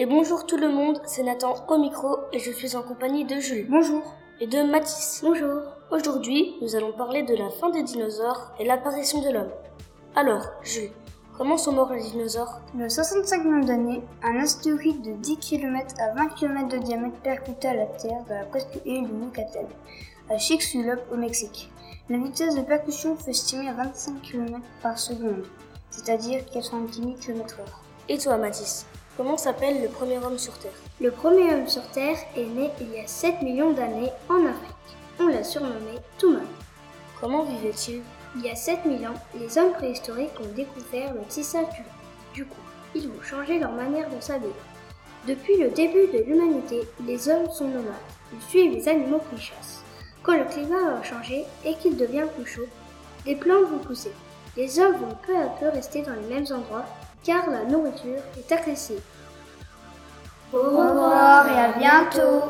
Et bonjour tout le monde, c'est Nathan au micro et je suis en compagnie de Jules. Bonjour. Et de Mathis. Bonjour. Aujourd'hui, nous allons parler de la fin des dinosaures et l'apparition de l'homme. Alors, Jules, comment sont morts les dinosaures? A 65 millions d'années, un astéroïde de 10 km à 20 km de diamètre percuta la Terre dans la presque île de Yucatan, à Chicxulub au Mexique. La vitesse de percussion fut estimée à 25 km par seconde, c'est-à-dire 90 000 km/h. Et toi, Mathis, comment s'appelle le premier homme sur Terre? Le premier homme sur Terre est né il y a 7 millions d'années en Afrique. On l'a surnommé Touman. Comment vivait-il? Il y a 7000 ans, les hommes préhistoriques ont découvert le tissage du. Du coup, ils ont changé leur manière de s'habiller. Depuis le début de l'humanité, les hommes sont nomades. Ils suivent les animaux qu'ils chassent. Quand le climat va changer et qu'il devient plus chaud, les plantes vont pousser. Les hommes vont peu à peu rester dans les mêmes endroits car la nourriture est accessible. Au revoir et à bientôt